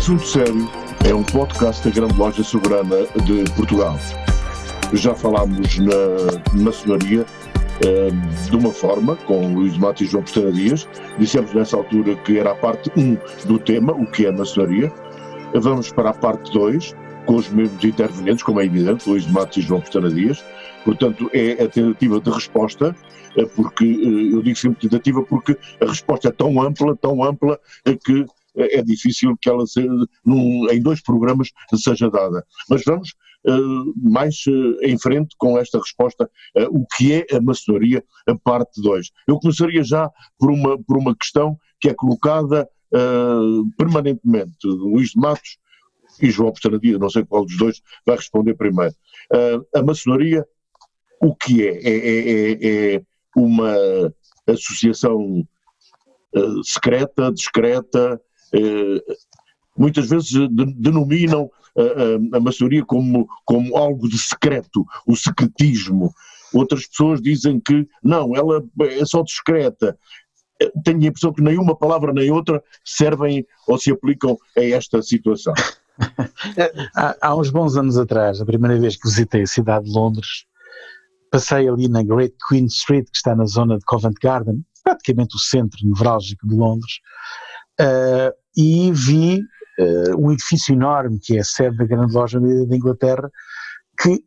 Assunto Sério é um podcast da Grande Loja Soberana de Portugal. Já falámos na maçonaria eh, de uma forma, com Luís Matos e João Pestana Dias. Dissemos nessa altura que era a parte 1 do tema, o que é maçonaria. Vamos para a parte 2, com os mesmos intervenientes, como é evidente, Luís Matos e João Pestana Dias. Portanto, é a tentativa de resposta, eh, porque eh, eu digo sempre tentativa porque a resposta é tão ampla, tão ampla, que é difícil que ela seja, num, em dois programas seja dada. Mas vamos uh, mais uh, em frente com esta resposta, uh, o que é a maçonaria, a parte 2. Eu começaria já por uma, por uma questão que é colocada permanentemente. Luís de Matos e João Pestanadia, não sei qual dos dois vai responder primeiro. a maçonaria, o que é? É, é, é, é uma associação secreta, discreta, muitas vezes denominam a, a, a maçonaria como, como algo de secreto, o secretismo. Outras pessoas dizem que não, ela é só discreta. Eh, tenho a impressão que nenhuma palavra nem outra servem ou se aplicam a esta situação. há, há uns bons anos atrás, a primeira vez que visitei a cidade de Londres, passei ali na Great Queen Street, que está na zona de Covent Garden, praticamente o centro nevrálgico de Londres, uh, e vi uh, um edifício enorme que é a sede da grande loja da Inglaterra, que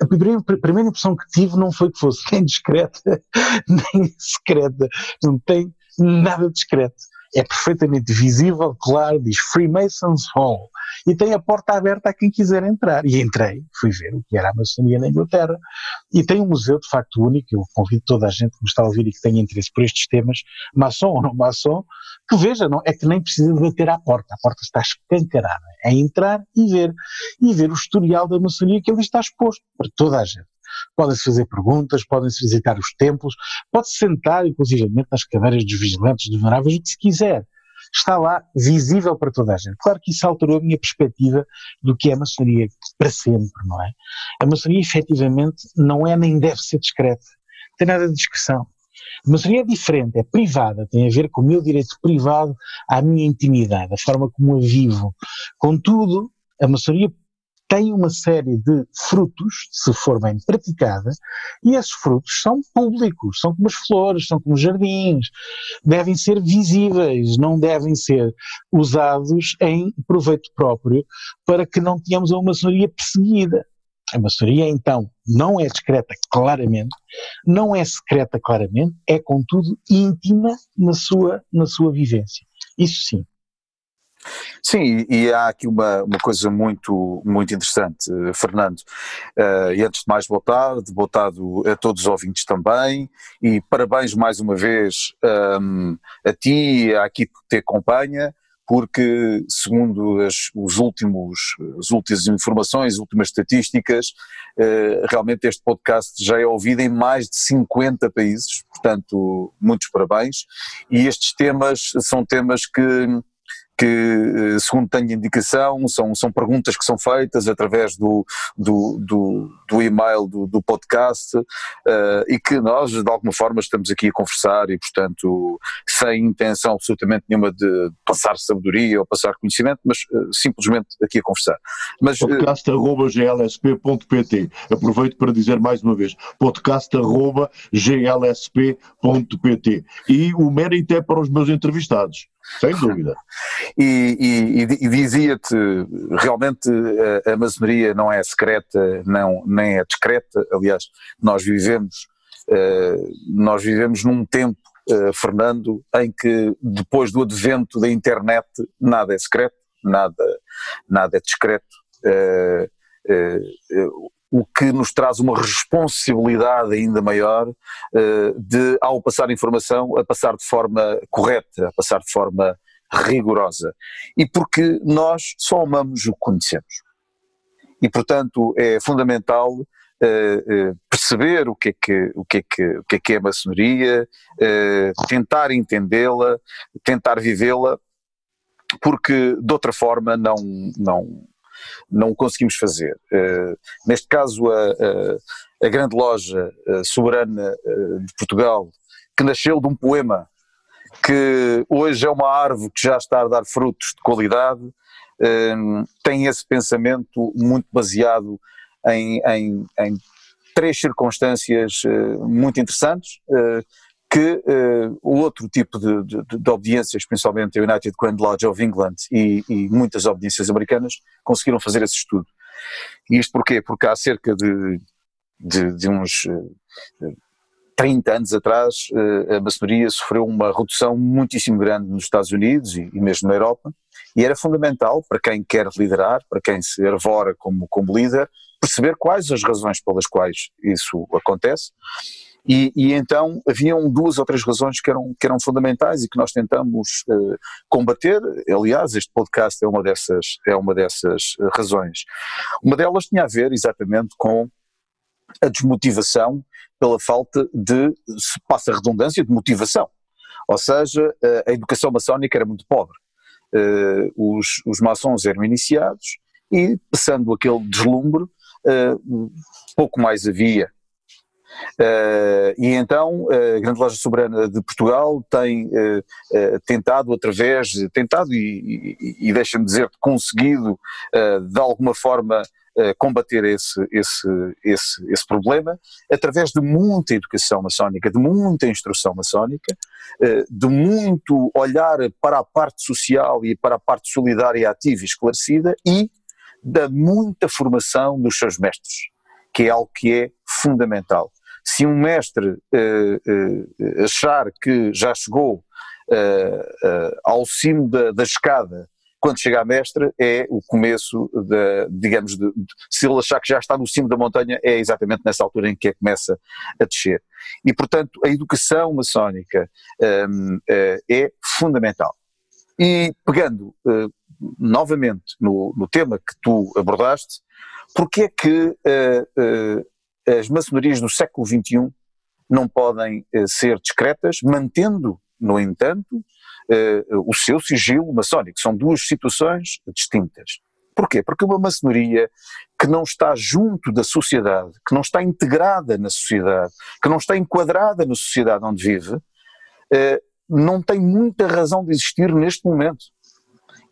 a primeira, impressão que tive não foi que fosse nem discreta, nem secreta, não tem nada discreto. É perfeitamente visível, claro, diz Freemasons Hall e tem a porta aberta a quem quiser entrar. E entrei, fui ver o que era a maçonaria na Inglaterra. E tem um museu de facto único, eu convido toda a gente que me está a ouvir e que tenha interesse por estes temas, maçom ou não maçom, que veja, não, é que nem precisa de bater à porta, a porta está escancarada. É entrar e ver, e ver o historial da maçonaria que ali está exposto para toda a gente podem-se fazer perguntas, podem-se visitar os templos, pode-se sentar, inclusive, nas cadeiras dos vigilantes, dos veneráveis, o que se quiser está lá visível para toda a gente. Claro que isso alterou a minha perspectiva do que é a maçonaria para sempre, não é? A maçonaria efetivamente não é nem deve ser discreta, não tem nada de discreção. A maçonaria é diferente, é privada, tem a ver com o meu direito privado à minha intimidade, a forma como a vivo. Contudo, a maçonaria tem uma série de frutos, se for bem praticada, e esses frutos são públicos, são como as flores, são como os jardins, devem ser visíveis, não devem ser usados em proveito próprio para que não tenhamos uma maçonaria perseguida. A maçonaria, então, não é discreta claramente, não é secreta claramente, é, contudo, íntima na sua, na sua vivência. Isso sim. Sim, e há aqui uma, uma coisa muito, muito interessante, Fernando. Uh, e antes de mais, boa tarde, boa tarde a todos os ouvintes também, e parabéns mais uma vez um, a ti à equipe que te acompanha, porque, segundo as, os últimos, as últimas informações, as últimas estatísticas, uh, realmente este podcast já é ouvido em mais de 50 países, portanto, muitos parabéns. E estes temas são temas que que, eh, segundo tenho indicação, são, são perguntas que são feitas através do, do, do, do e-mail do, do podcast uh, e que nós, de alguma forma, estamos aqui a conversar e, portanto, sem intenção absolutamente nenhuma de passar sabedoria ou passar conhecimento, mas uh, simplesmente aqui a conversar. Mas, podcast.glsp.pt Aproveito para dizer mais uma vez, podcast.glsp.pt E o mérito é para os meus entrevistados. Sem dúvida. E, e, e dizia-te, realmente a, maçonaria não é secreta, não, nem é discreta, aliás, nós vivemos nós vivemos num tempo, Fernando, em que depois do advento da internet nada é secreto, nada, nada é discreto. O que nos traz uma responsabilidade ainda maior de, ao passar informação, a passar de forma correta, a passar de forma rigorosa. E porque nós só amamos o que conhecemos. E, portanto, é fundamental uh, uh, perceber o que é que, o que, é que, o que, é, que é a maçonaria, tentar entendê-la, tentar vivê-la, porque de outra forma não, não, não conseguimos fazer. neste caso, a, a, a grande loja soberana de Portugal, que nasceu de um poema que hoje é uma árvore que já está a dar frutos de qualidade, um, tem esse pensamento muito baseado em, em, em três circunstâncias uh, muito interessantes, uh, que uh, outro tipo de, de, de, obediências, principalmente a United Grand Lodge of England e, e, muitas obediências americanas, conseguiram fazer esse estudo. E isto porquê? Porque há cerca de, de, de uns 30 anos atrás, eh, a maçonaria sofreu uma redução muitíssimo grande nos Estados Unidos e, mesmo na Europa, e era fundamental para quem quer liderar, para quem se arvora como, como líder, perceber quais as razões pelas quais isso acontece. E, e, então haviam duas ou três razões que eram, que eram fundamentais e que nós tentamos uh, combater. Aliás, este podcast é uma dessas, é uma dessas razões. Uma delas tinha a ver exatamente com a desmotivação pela falta de, se passa a redundância, de motivação. Ou seja, a educação maçónica era muito pobre. Eh, os, os maçons eram iniciados e, passando aquele deslumbre, eh, pouco mais havia. Uh, e então a Grande Loja Soberana de Portugal tem uh, uh, tentado através, tentado e, e, e deixa-me dizer, conseguido de alguma forma combater esse, esse, esse, esse problema através de muita educação maçónica, de muita instrução maçónica, eh, de muito olhar para a parte social e para a parte solidária, ativa e esclarecida e da muita formação dos seus mestres, que é algo que é fundamental. Se um mestre eh, eh, achar que já chegou ao cimo da, da escada quando chega à mestre é o começo, de, digamos, de, de, se ele achar que já está no cimo da montanha, é exatamente nessa altura em que é, começa a descer. E, portanto, a educação maçónica um, uh, eh, é fundamental. E pegando uh, novamente no, no, tema que tu abordaste, porque é que uh, as maçonarias do século XXI não podem ser discretas, mantendo, no entanto, uh, o seu sigilo maçónico. São duas situações distintas. Porquê? Porque uma maçonaria que não está junto da sociedade, que não está integrada na sociedade, que não está enquadrada na sociedade onde vive, uh, não tem muita razão de existir neste momento.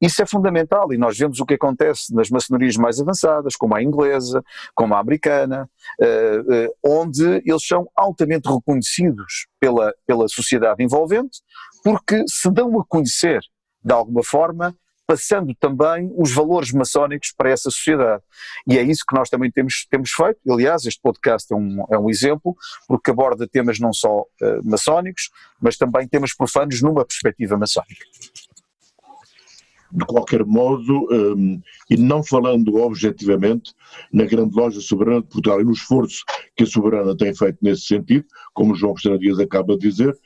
Isso é fundamental e nós vemos o que acontece nas maçonarias mais avançadas, como a inglesa, como a americana, eh, onde eles são altamente reconhecidos pela, pela sociedade envolvente, porque se dão a conhecer de alguma forma, passando também os valores maçónicos para essa sociedade. E é isso que nós também temos, temos feito. Aliás, este podcast é um, é um exemplo, porque aborda temas não só uh, maçónicos, mas também temas profanos numa perspectiva maçónica. De qualquer modo, um, e não falando objetivamente, na grande loja soberana de Portugal e no esforço que a soberana tem feito nesse sentido, como João Cristina Dias acaba de dizer,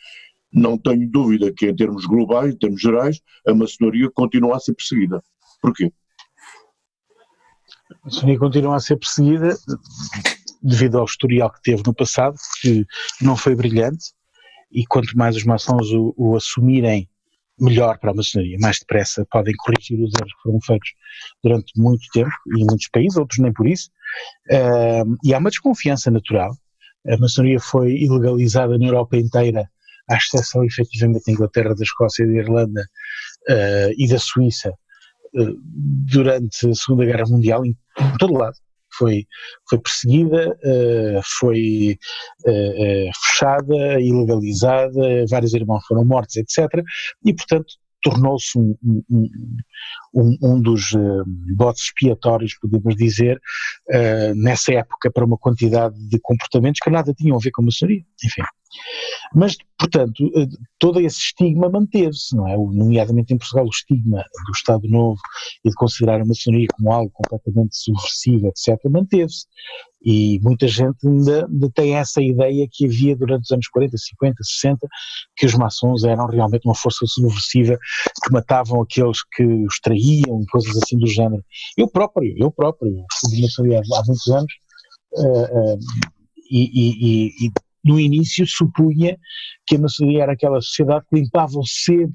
não tenho dúvida que, em termos globais, em termos gerais, a maçonaria continua a ser perseguida. Porquê? A maçonaria continua a ser perseguida devido ao historial que teve no passado, que não foi brilhante, e quanto mais os maçons o, o assumirem melhor para a maçonaria, mais depressa podem corrigir os erros que foram feitos durante muito tempo, e em muitos países, outros nem por isso, uh, e há uma desconfiança natural. A maçonaria foi ilegalizada na Europa inteira à exceção efetivamente da Inglaterra, da Escócia, da Irlanda uh, e da Suíça, uh, durante a Segunda Guerra Mundial, em, em todo lado. Foi, foi perseguida, uh, foi fechada, ilegalizada, vários irmãos foram mortos, etc. E, portanto, tornou-se um, um, um, dos uh, botes expiatórios, podemos dizer, uh, nessa época para uma quantidade de comportamentos que nada tinham a ver com a maçonaria. Enfim. Mas, portanto, eh, todo esse estigma manteve-se, não é? Nomeadamente em Portugal, o estigma do Estado Novo e de considerar a maçonaria como algo completamente subversivo, etc., manteve-se. E muita gente ainda, ainda, tem essa ideia que havia durante os anos 40, 50, 60, que os maçons eram realmente uma força subversiva que matavam aqueles que os traíam e coisas assim do género. Eu próprio, eu próprio, fui maçonaria há muitos anos, uh, uh, e, e, e, no início supunha que a maçonaria era aquela sociedade que limpava o sebo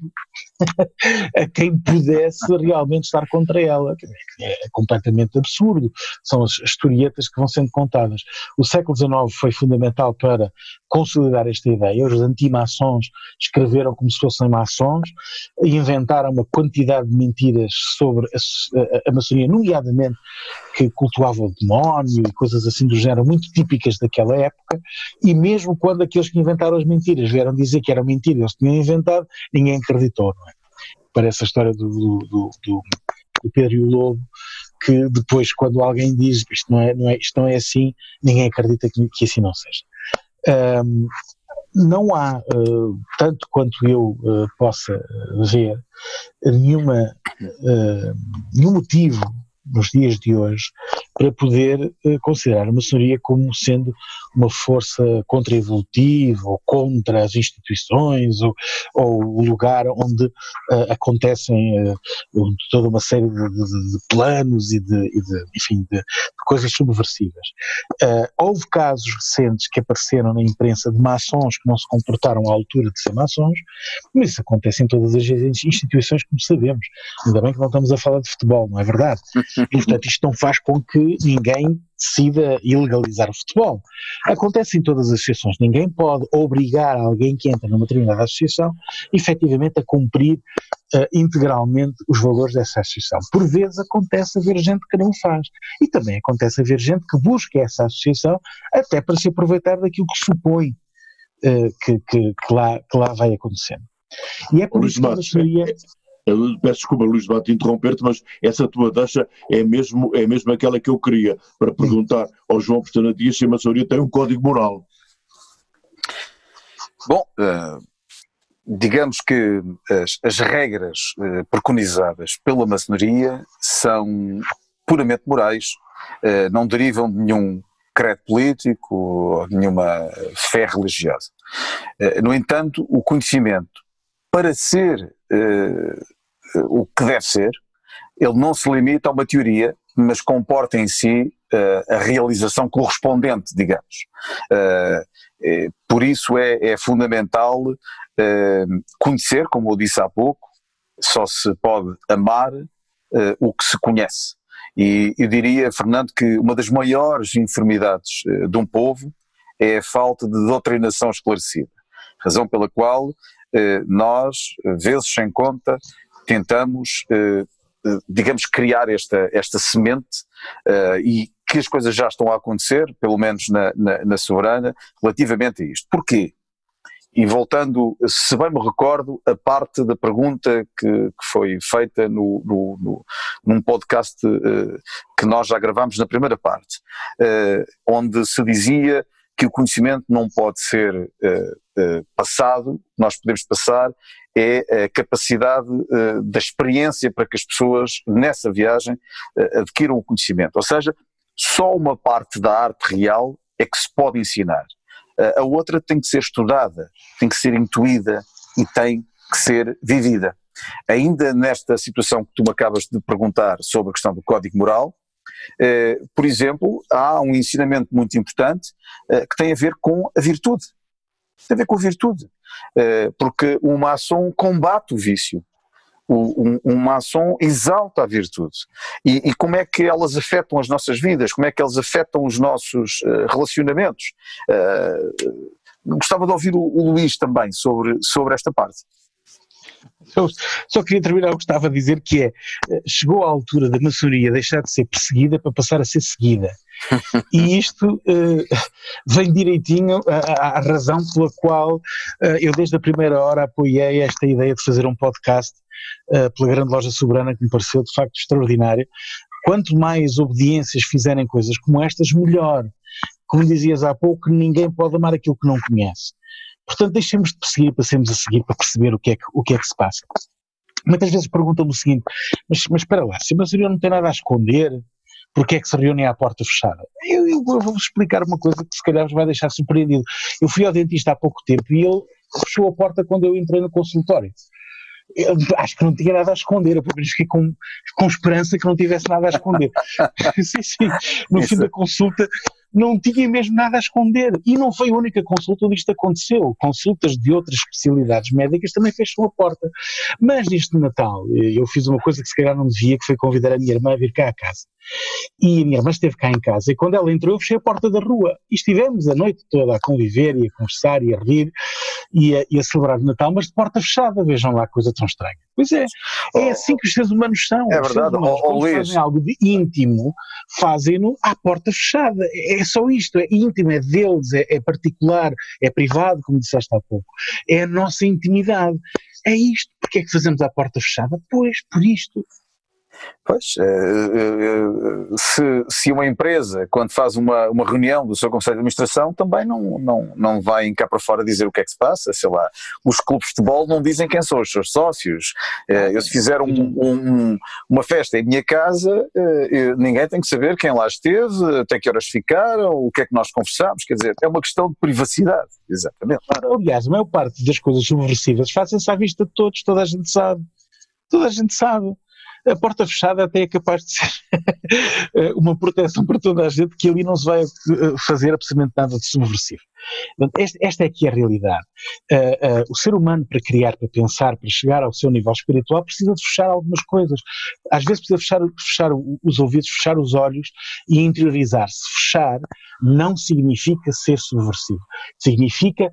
a quem pudesse realmente estar contra ela. É completamente absurdo. São as historietas que vão sendo contadas. O século XIX foi fundamental para consolidar esta ideia. Os anti-maçons escreveram como se fossem maçons inventaram uma quantidade de mentiras sobre a, a, a maçonaria, nomeadamente que cultuava o demónio e coisas assim do género, muito típicas daquela época, e mesmo quando aqueles que inventaram as mentiras vieram dizer que eram mentiras, eles tinham inventado, ninguém acreditou, não é? Parece a história do, do, do, do, Pedro e o Lobo, que depois quando alguém diz isto não é, não é, isto não é assim, ninguém acredita que, que assim não seja. Um, não há, uh, tanto quanto eu uh, possa ver, nenhuma, uh, nenhum motivo nos dias de hoje para poder considerar a maçonaria como sendo uma força contra-evolutiva ou contra as instituições ou, ou o lugar onde uh, acontecem uh, toda uma série de, de, de planos e de, e de enfim, de, coisas subversivas. Uh, houve casos recentes que apareceram na imprensa de maçons que não se comportaram à altura de ser maçons, mas isso acontece em todas as instituições, como sabemos. Ainda bem que não estamos a falar de futebol, não é verdade? E, portanto, isto não faz com que ninguém decida ilegalizar o futebol. Acontece em todas as associações. Ninguém pode obrigar alguém que entra numa determinada associação, efetivamente, a cumprir uh, integralmente os valores dessa associação. Por vezes acontece haver gente que não faz. E também acontece haver gente que busca essa associação até para se aproveitar daquilo que supõe uh, que, que, que, lá, que lá vai acontecendo. E é por isso que a peço desculpa, Luís, de interromper-te, mas essa tua deixa é mesmo, é mesmo aquela que eu queria para perguntar ao João Pestana Dias se a maçonaria tem um código moral. Bom, uh, digamos que as, as regras uh, preconizadas pela maçonaria são puramente morais, uh, não derivam de nenhum credo político ou de nenhuma fé religiosa. no entanto, o conhecimento para ser uh, o que deve ser, ele não se limita a uma teoria, mas comporta em si uh, a realização correspondente, digamos. Uh, por isso é, é fundamental conhecer, como eu disse há pouco, só se pode amar o que se conhece. E eu diria, Fernando, que uma das maiores enfermidades de um povo é a falta de doutrinação esclarecida, razão pela qual nós, vezes sem conta, tentamos, eh, eh, digamos, criar esta, esta semente e que as coisas já estão a acontecer, pelo menos na, na, na soberana, relativamente a isto. Porquê? E voltando, se bem me recordo, a parte da pergunta que, que foi feita no, no, no, num podcast uh, que nós já gravámos na primeira parte, uh, onde se dizia que o conhecimento não pode ser uh, uh, passado, nós podemos passar é a capacidade uh, da experiência para que as pessoas nessa viagem adquiram o conhecimento. Ou seja, só uma parte da arte real é que se pode ensinar. a outra tem que ser estudada, tem que ser intuída e tem que ser vivida. Ainda nesta situação que tu me acabas de perguntar sobre a questão do código moral, por exemplo, há um ensinamento muito importante eh, que tem a ver com a virtude. Tem a ver com a virtude. Eh, porque o maçom combate o vício. um, um maçom exalta a virtude. E, e, como é que elas afetam as nossas vidas? Como é que elas afetam os nossos relacionamentos? gostava de ouvir o, o Luís também sobre, sobre esta parte. Só, só queria terminar o que estava a dizer, que é, chegou a altura da maçonaria deixar de ser perseguida para passar a ser seguida. E isto uh, vem direitinho à, à, razão pela qual uh, eu desde a primeira hora apoiei esta ideia de fazer um podcast pela grande loja soberana que me pareceu de facto extraordinário. Quanto mais obediências fizerem coisas como estas, melhor. Como dizias há pouco, ninguém pode amar aquilo que não conhece. Portanto, deixemos de perseguir, passemos a seguir para perceber o que é que, o que, é que se passa. Muitas vezes perguntam-me o seguinte, mas, mas espera lá, se a maioria não tem nada a esconder, porque é que se reúnem à porta fechada? Eu, eu, eu vou-vos explicar uma coisa que se calhar vos vai deixar surpreendido. Eu fui ao dentista há pouco tempo e ele fechou a porta quando eu entrei no consultório. Eu acho que não tinha nada a esconder, eu pelo menos fiquei com, com esperança que não tivesse nada a esconder. sim, sim. No Isso. fim da consulta não tinha mesmo nada a esconder. E não foi a única consulta onde isto aconteceu. Consultas de outras especialidades médicas também fecham a porta. Mas neste Natal, eu fiz uma coisa que se calhar não devia, que foi convidar a minha irmã a vir cá a casa. E a minha irmã esteve cá em casa e quando ela entrou eu fechei a porta da rua e estivemos a noite toda a conviver e a conversar e a rir e a, e a celebrar o Natal, mas de porta fechada, vejam lá, coisa tão estranha. Pois é, é oh, assim que os seres humanos são. É verdade, humanos, oh, quando fazem algo de íntimo, fazem-no à porta fechada. É, é só isto, é íntimo, é deles, é, é particular, é privado, como disseste há pouco. É a nossa intimidade. É isto. Porquê é que fazemos à porta fechada? Pois, por isto. Pois, eh, eh, eh, se, se uma empresa, quando faz uma, uma reunião do seu Conselho de Administração, também não, não, não vai cá para fora dizer o que é que se passa, sei lá, os clubes de futebol não dizem quem são os seus sócios, eu se fizer um, um, uma festa em minha casa, ninguém tem que saber quem lá esteve, até que horas ficaram, o que é que nós conversamos, quer dizer, é uma questão de privacidade, exatamente. Aliás, a maior parte das coisas subversivas fazem-se à vista de todos, toda a gente sabe, toda a gente sabe a porta fechada até é capaz de ser uma proteção para toda a gente, que ali não se vai eh, fazer absolutamente nada de subversivo. Esta, esta é aqui a realidade. Uh, uh, o ser humano, para criar, para pensar, para chegar ao seu nível espiritual, precisa de fechar algumas coisas. Às vezes precisa fechar, fechar os ouvidos, fechar os olhos e interiorizar-se. Fechar não significa ser subversivo. Significa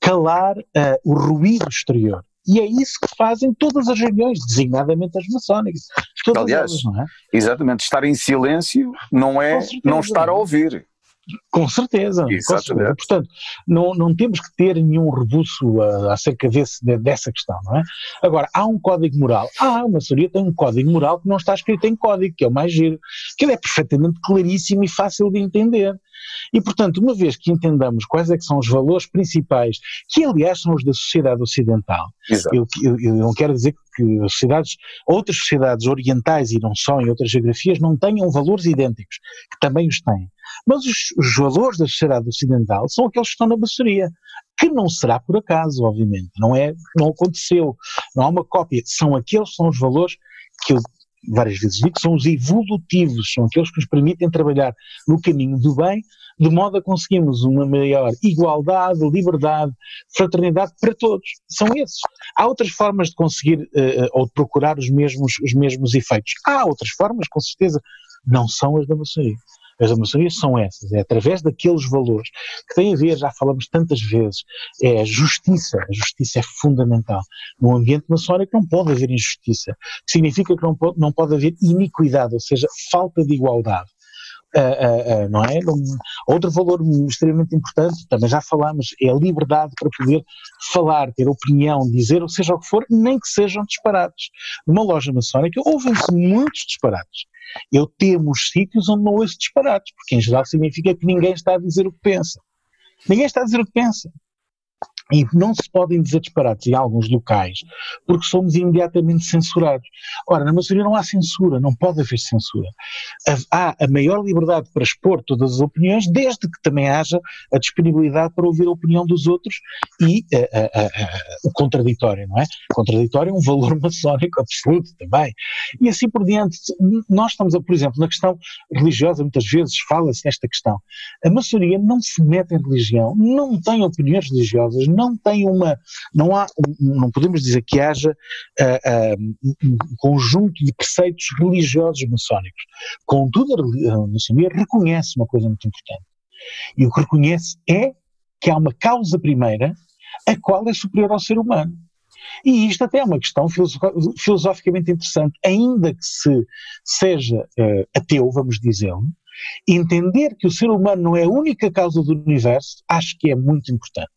calar uh, o ruído exterior. E é isso que fazem todas as reuniões, designadamente as maçónicas. Todas Aliás, elas, é? exatamente, estar em silêncio não é não estar a ouvir. Com certeza, com certeza. Portanto, não, não temos que ter nenhum rebuço uh, acerca desse, dessa questão, não é? Agora, há um código moral. Ah, a maçonaria tem um código moral que não está escrito em código, que é o mais giro, que ele é perfeitamente claríssimo e fácil de entender. E, portanto, uma vez que entendamos quais é que são os valores principais, que aliás são os da sociedade ocidental, eu, eu, eu, não quero dizer que as sociedades, outras sociedades orientais e não só em outras geografias, não tenham valores idênticos, que também os têm. Mas os, os valores da sociedade ocidental são aqueles que estão na maçonaria, que não será por acaso, obviamente, não é, não aconteceu, não há uma cópia, são aqueles são os valores que eu várias vezes digo, são os evolutivos, são aqueles que nos permitem trabalhar no caminho do bem, de modo a conseguirmos uma maior igualdade, liberdade, fraternidade para todos. São esses. Há outras formas de conseguir uh, ou de procurar os mesmos, os mesmos efeitos. Há outras formas, com certeza, não são as da maçonaria. As da maçonaria são essas, é através daqueles valores que têm a ver, já falamos tantas vezes, é a justiça. A justiça é fundamental. No ambiente maçónico não pode haver injustiça, significa que não pode, não pode haver iniquidade, ou seja, falta de igualdade. Uh, uh, não é? outro valor extremamente importante, também já falámos, é a liberdade para poder falar, ter opinião, dizer, ou seja o que for, nem que sejam disparados. Numa loja maçónica ouvem-se muitos disparados. Eu temo os sítios onde não ouço disparados, porque em geral significa que ninguém está a dizer o que pensa. Ninguém está a dizer o que pensa. E não se podem dizer disparates em alguns locais, porque somos imediatamente censurados. Ora, na maioria não há censura, não pode haver censura. Há a maior liberdade para expor todas as opiniões, desde que também haja a disponibilidade para ouvir a opinião dos outros e a, a, a, o contraditório, não é? O contraditório é um valor maçónico absoluto também. E assim por diante. Nós estamos, a, por exemplo, na questão religiosa, muitas vezes fala-se nesta questão. A maçonaria não se mete em religião, não tem opiniões religiosas, não tem uma, não há, não podemos dizer que haja uh, uh, um conjunto de preceitos religiosos maçónicos. Contudo, a maçonaria reconhece uma coisa muito importante. E o que reconhece é que há uma causa primeira a qual é superior ao ser humano. E isto até é uma questão filosoficamente interessante, ainda que se seja uh, ateu, vamos dizê-lo, Entender que o ser humano não é a única causa do universo, acho que é muito importante.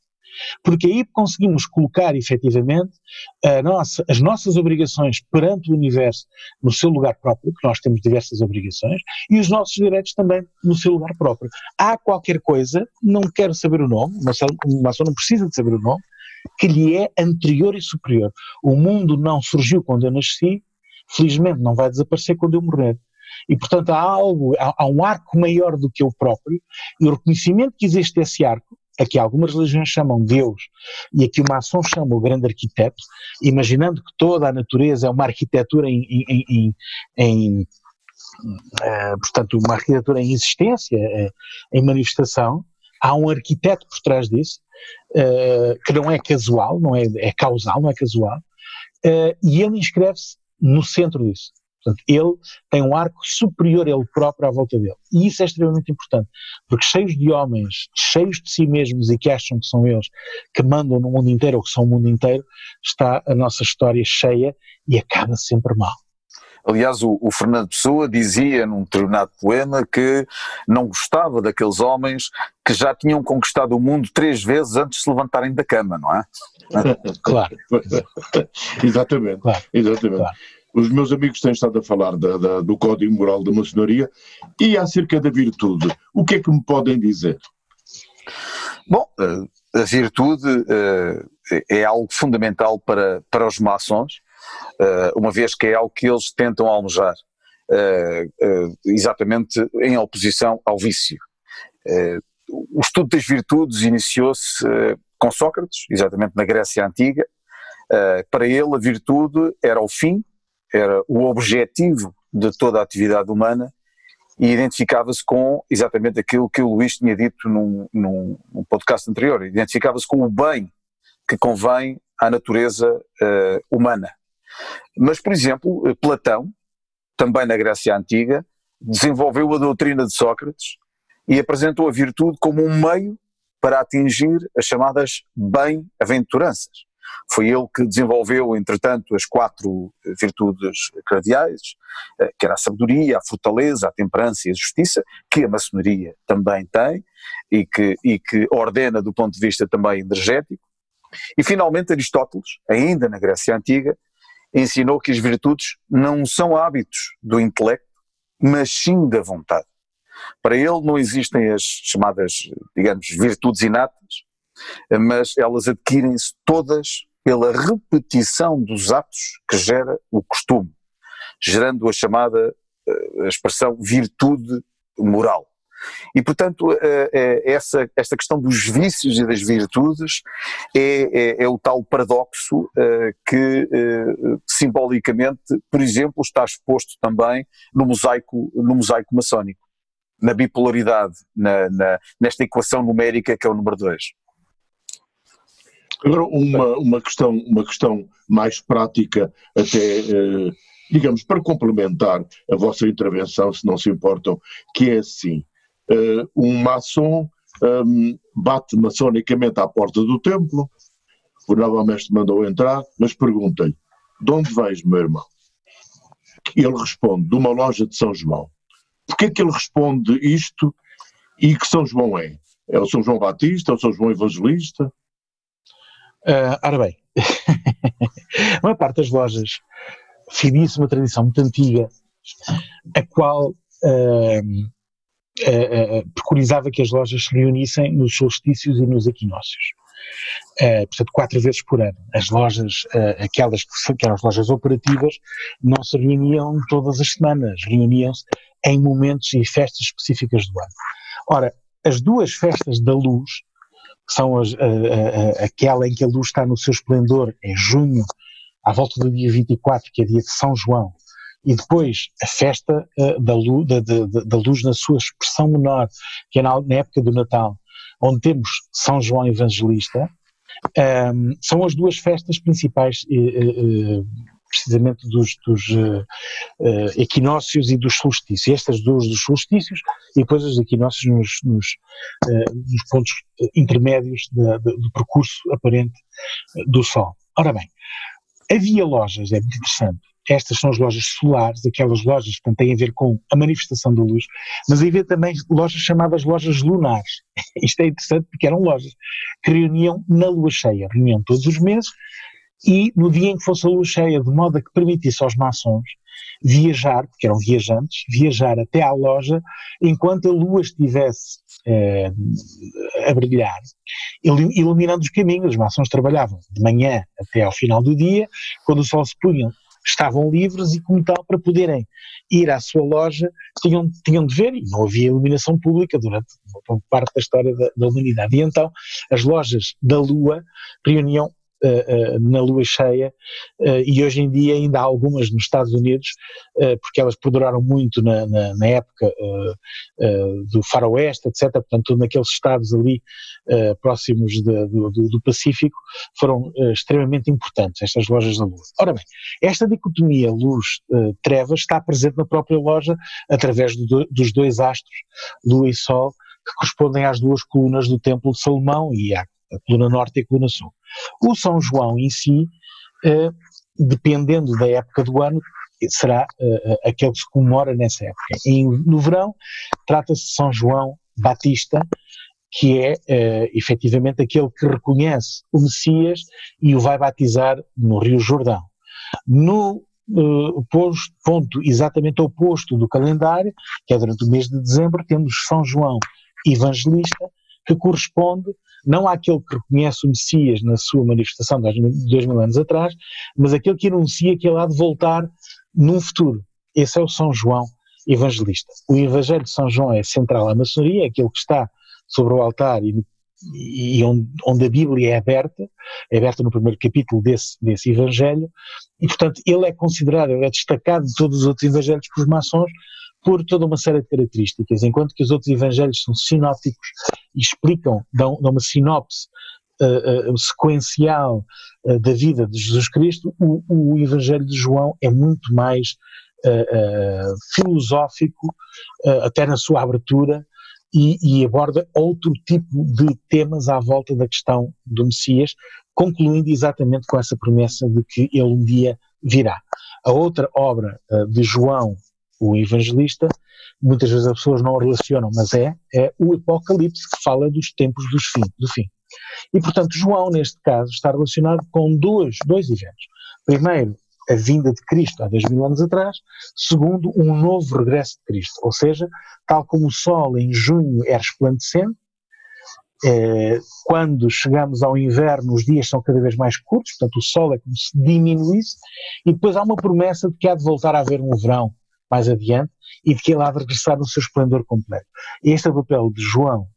Porque aí conseguimos colocar efetivamente nossa, as nossas obrigações perante o universo no seu lugar próprio, que nós temos diversas obrigações, e os nossos direitos também no seu lugar próprio. Há qualquer coisa, não quero saber o nome, mas maçom não precisa de saber o nome, que lhe é anterior e superior. O mundo não surgiu quando eu nasci, felizmente não vai desaparecer quando eu morrer. E, portanto, há algo, há, há um arco maior do que eu próprio, e o reconhecimento que existe esse arco, a que algumas religiões chamam Deus, e a que o maçom chama o grande arquiteto, imaginando que toda a natureza é uma arquitetura em, em, em, em uh, portanto, uma arquitetura em existência, uh, em manifestação, há um arquiteto por trás disso, uh, que não é casual, não é, é causal, não é casual, e ele inscreve-se no centro disso. Portanto, ele tem um arco superior a ele próprio à volta dele. E isso é extremamente importante, porque cheios de homens, cheios de si mesmos e que acham que são eles que mandam no mundo inteiro ou que são o mundo inteiro, está a nossa história cheia e acaba sempre mal. Aliás, o, o, Fernando Pessoa dizia num determinado poema que não gostava daqueles homens que já tinham conquistado o mundo três vezes antes de se levantarem da cama, não é? claro. exatamente. Claro. exatamente. Claro. Os meus amigos têm estado a falar da, da, do código moral da maçonaria e acerca da virtude. O que é que me podem dizer? Bom, eh, a virtude eh, é algo fundamental para, para os maçons, eh, uma vez que é algo que eles tentam almejar, exatamente em oposição ao vício. O estudo das virtudes iniciou-se com Sócrates, exatamente na Grécia Antiga. Para ele, a virtude era o fim era o objetivo de toda a atividade humana e identificava-se com exatamente aquilo que o Luís tinha dito num, num, num podcast anterior, identificava-se com o bem que convém à natureza uh, humana. Mas, por exemplo, Platão, também na Grécia Antiga, desenvolveu a doutrina de Sócrates e apresentou a virtude como um meio para atingir as chamadas bem-aventuranças. Foi ele que desenvolveu, entretanto, as quatro virtudes cardeais, eh, que era a sabedoria, a fortaleza, a temperança e a justiça, que a maçonaria também tem e que, e que ordena do ponto de vista também energético. E finalmente Aristóteles, ainda na Grécia Antiga, ensinou que as virtudes não são hábitos do intelecto, mas sim da vontade. Para ele não existem as chamadas, digamos, virtudes inatas, mas elas adquirem-se todas pela repetição dos atos que gera o costume, gerando a chamada a expressão virtude moral. E, portanto, eh, eh, essa, esta questão dos vícios e das virtudes é, é, é o tal paradoxo eh, que simbolicamente, por exemplo, está exposto também no mosaico, no mosaico maçónico, na bipolaridade, na, na, nesta equação numérica que é o número 2. Agora, uma, uma, questão, uma questão mais prática, até, eh, digamos, para complementar a vossa intervenção, se não se importam, que é assim: eh, um maçom um, bate maçonicamente à porta do templo, o novo mestre mandou entrar, mas perguntei: de onde vais, meu irmão? Ele responde: de uma loja de São João. Porquê que ele responde isto e que São João é? É o São João Batista, é o São João Evangelista? Uh, ora bem, a maior parte das lojas finíssima tradição muito antiga, a qual uh, uh, preconizava que as lojas se reunissem nos solstícios e nos equinócios. Uh, portanto, quatro vezes por ano. As lojas, uh, aquelas, aquelas lojas operativas, não se reuniam todas as semanas, reuniam-se em momentos e festas específicas do ano. Ora, as duas festas da luz, que são as, a, a, aquela em que a luz está no seu esplendor, em junho, à volta do dia 24, que é dia de São João, e depois a festa uh, da, luz, da, da, da, luz na sua expressão menor, que é na, na época do Natal, onde temos São João Evangelista, um, ehm, são as duas festas principais uh, uh, precisamente dos, dos uh, equinócios e dos solstícios. Estas duas dos solstícios e depois os equinócios nos, nos, uh, nos pontos intermédios de, do percurso aparente do Sol. Ora bem, havia lojas, é muito interessante. Estas são as lojas solares, aquelas lojas que têm a ver com a manifestação da luz, mas havia também lojas chamadas lojas lunares. Isto é interessante porque eram lojas que reuniam na lua cheia, reuniam todos os meses e no dia em que fosse a lua cheia, de modo a que permitisse aos maçons viajar, porque eram viajantes, viajar até à loja enquanto a lua estivesse eh, a brilhar, iluminando os caminhos. Os maçons trabalhavam de manhã até ao final do dia, quando o sol se punha, estavam livres e, como tal, para poderem ir à sua loja, tinham, tinham de ver, e não havia iluminação pública durante parte da história da, da humanidade. E então, as lojas da Lua reuniam na lua cheia uh, e hoje em dia ainda há algumas nos Estados Unidos, porque elas perduraram muito na, na, na época do faroeste, etc. Portanto, naqueles estados ali próximos de, do, do, do, Pacífico foram extremamente importantes, estas lojas da lua. Ora bem, esta dicotomia luz-trevas está presente na própria loja através do, dos dois astros, lua e sol, que correspondem às duas colunas do Templo de Salomão e à a coluna norte e a coluna sul. O São João em si, eh, dependendo da época do ano, será eh, aquele que se comemora nessa época. Em, no verão, trata-se de São João Batista, que é uh, efetivamente aquele que reconhece o Messias e o vai batizar no Rio Jordão. No uh, posto, ponto exatamente oposto do calendário, que é durante o mês de dezembro, temos São João Evangelista, que corresponde não àquele que reconhece o Messias na sua manifestação de dois mil anos atrás, mas aquele que anuncia que ele há de voltar num futuro. Esse é o São João Evangelista. O Evangelho de São João é central à maçonaria, é aquele que está sobre o altar e, e onde, onde, a Bíblia é aberta, é aberta no primeiro capítulo desse, desse Evangelho, e portanto ele é considerado, ele é destacado de todos os outros Evangelhos por maçons, por toda uma série de características, enquanto que os outros evangelhos são sinópticos e explicam, dão, dão uma sinopse uh, uh, sequencial uh, da vida de Jesus Cristo, o, o, evangelho de João é muito mais filosófico, até na sua abertura, e, e, aborda outro tipo de temas à volta da questão do Messias, concluindo exatamente com essa promessa de que ele um dia virá. A outra obra de João o evangelista, muitas vezes as pessoas não o relacionam, mas é, é o Apocalipse que fala dos tempos dos fim, do fim. E portanto João, neste caso, está relacionado com dois, dois eventos. Primeiro, a vinda de Cristo há dois mil anos atrás, segundo, um novo regresso de Cristo, ou seja, tal como o sol em junho é resplandecente, é, quando chegamos ao inverno os dias são cada vez mais curtos, portanto o sol é como se diminuísse, e depois há uma promessa de que há de voltar a haver um verão mais adiante, e de que ele há de regressar no seu esplendor completo. Este é o papel de João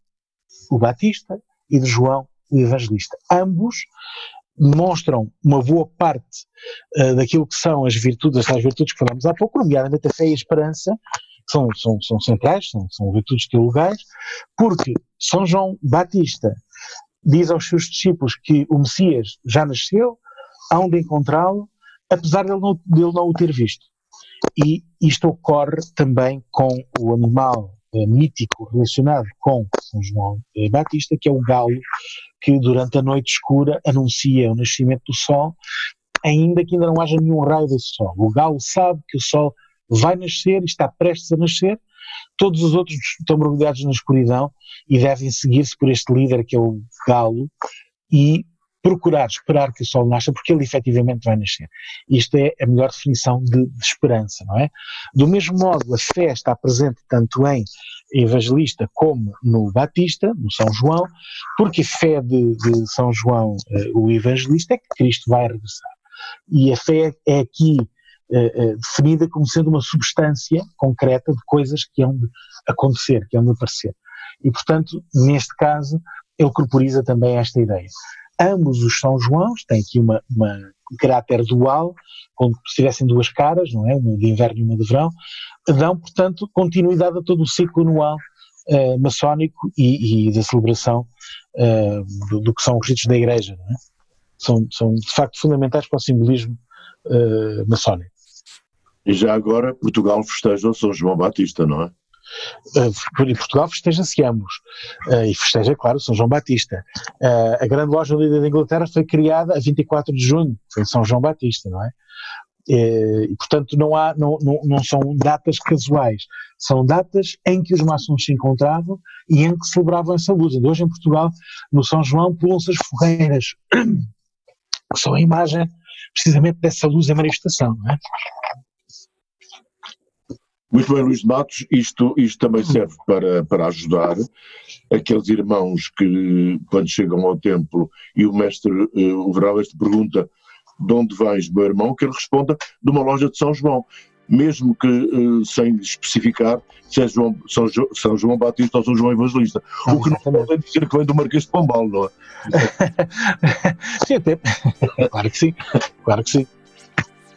o Batista e de João o Evangelista. Ambos demonstram uma boa parte uh, daquilo que são as virtudes, as virtudes que falamos há pouco, nomeadamente a fé e a esperança, que são, são, são centrais, são, são virtudes teologais, porque São João Batista diz aos seus discípulos que o Messias já nasceu, hão de encontrá-lo, apesar de ele não, de ele não o ter visto. E isto ocorre também com o animal eh, mítico relacionado com São João eh, Batista, que é o galo, que durante a noite escura anuncia o nascimento do sol, ainda que ainda não haja nenhum raio desse sol. O galo sabe que o sol vai nascer e está prestes a nascer, todos os outros estão mergulhados na escuridão e devem seguir-se por este líder que é o galo e procurar esperar que o sol nasça, porque ele efetivamente vai nascer. Isto é a melhor definição de, de, esperança, não é? Do mesmo modo, a fé está presente tanto em Evangelista como no Batista, no São João, porque a fé de, de São João, uh, o Evangelista, é que Cristo vai regressar. E a fé é aqui uh, uh, definida como sendo uma substância concreta de coisas que hão de acontecer, que hão de aparecer. E, portanto, neste caso, ele corporiza também esta ideia. Ambos os São Joãos têm aqui uma, uma um caráter dual, como se tivessem duas caras, não é? Uma de inverno e uma de verão, dão, portanto, continuidade a todo o ciclo anual uh, maçónico e, e, da celebração uh, do, do, que são os ritos da Igreja, não é? São, são de facto fundamentais para o simbolismo uh, maçónico. E já agora Portugal festeja o São João Batista, não é? Uh, em Portugal festeja-se ambos. Uh, e festeja, claro, São João Batista. Uh, a grande loja líder da Inglaterra foi criada a 24 de junho, foi em São João Batista, não é? E, portanto, não, há, não, não, não são datas casuais, são datas em que os maçons se encontravam e em que celebravam essa luz. E hoje em Portugal, no São João, pulam-se as fogueiras, são a imagem precisamente dessa luz em manifestação, não é? Muito bem, Luís de Matos, isto, isto também serve para, para ajudar aqueles irmãos que, quando chegam ao templo e o mestre, uh, o Veral, este pergunta de onde vens, meu irmão, que ele responda de uma loja de São João, mesmo que uh, sem especificar se é João, São, jo, São, João Batista ou São João Evangelista. o que exatamente. não pode dizer que vem do Marquês de Pombal, não é? sim, até. Claro que sim, claro que sim.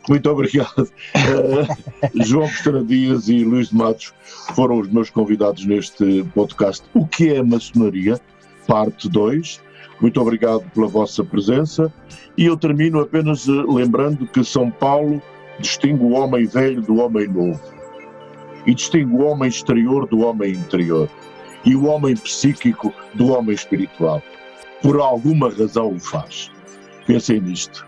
Muito obrigado. Uh, João Costela Dias e Luís de Matos foram os meus convidados neste podcast O que é a maçonaria? Parte 2. Muito obrigado pela vossa presença e eu termino apenas eh, lembrando que São Paulo distingue o homem velho do homem novo e distingue o homem exterior do homem interior e o homem psíquico do homem espiritual. Por alguma razão o faz. Pensem nisto.